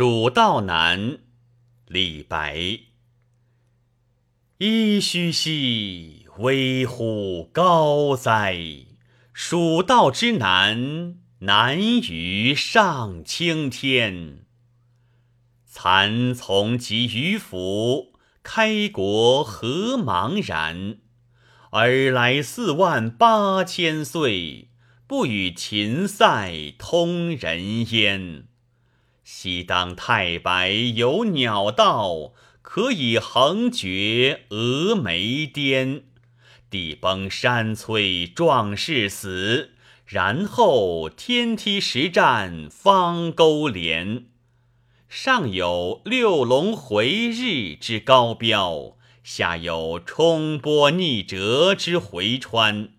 蜀道难，李白。噫吁兮，危乎高哉！蜀道之难，难于上青天。蚕丛及鱼凫，开国何茫然！尔来四万八千岁，不与秦塞通人烟。西当太白有鸟道，可以横绝峨眉巅。地崩山摧壮士死，然后天梯石栈方沟连。上有六龙回日之高标，下有冲波逆折之回川。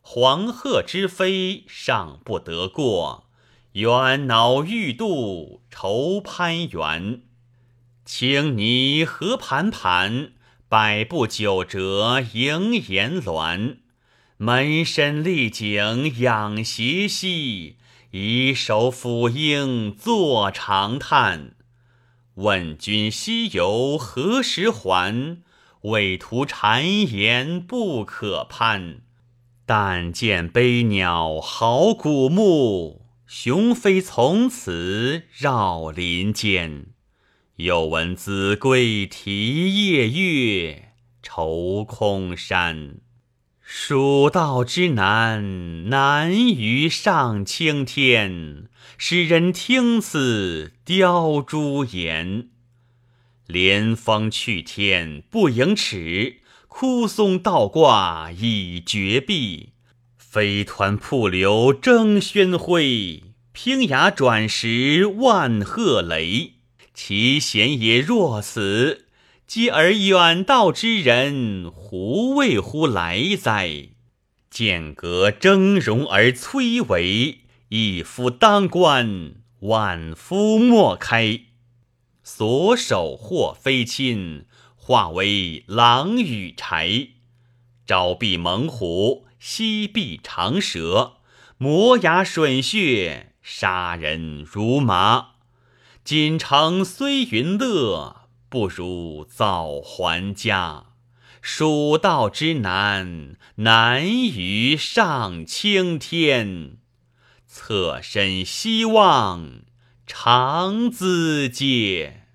黄鹤之飞尚不得过。猿恼欲度愁攀援，青泥何盘盘，百步九折萦岩峦。门深丽景仰斜溪，以手抚膺坐长叹。问君西游何时还？畏途谗言不可攀。但见悲鸟号古木。雄飞从此绕林间，又闻子规啼夜月，愁空山。蜀道之难，难于上青天。使人听此凋朱颜。连峰去天不盈尺，枯松倒挂已绝壁。飞湍瀑流争喧哗，平崖转石万壑雷。其险也若此，嗟而远道之人胡为乎来哉？剑阁峥嵘而崔嵬，一夫当关，万夫莫开。所守或非亲，化为狼与豺。朝避猛虎。夕避长蛇，磨牙吮血，杀人如麻。锦城虽云乐，不如早还家。蜀道之难，难于上青天。侧身西望，长咨嗟。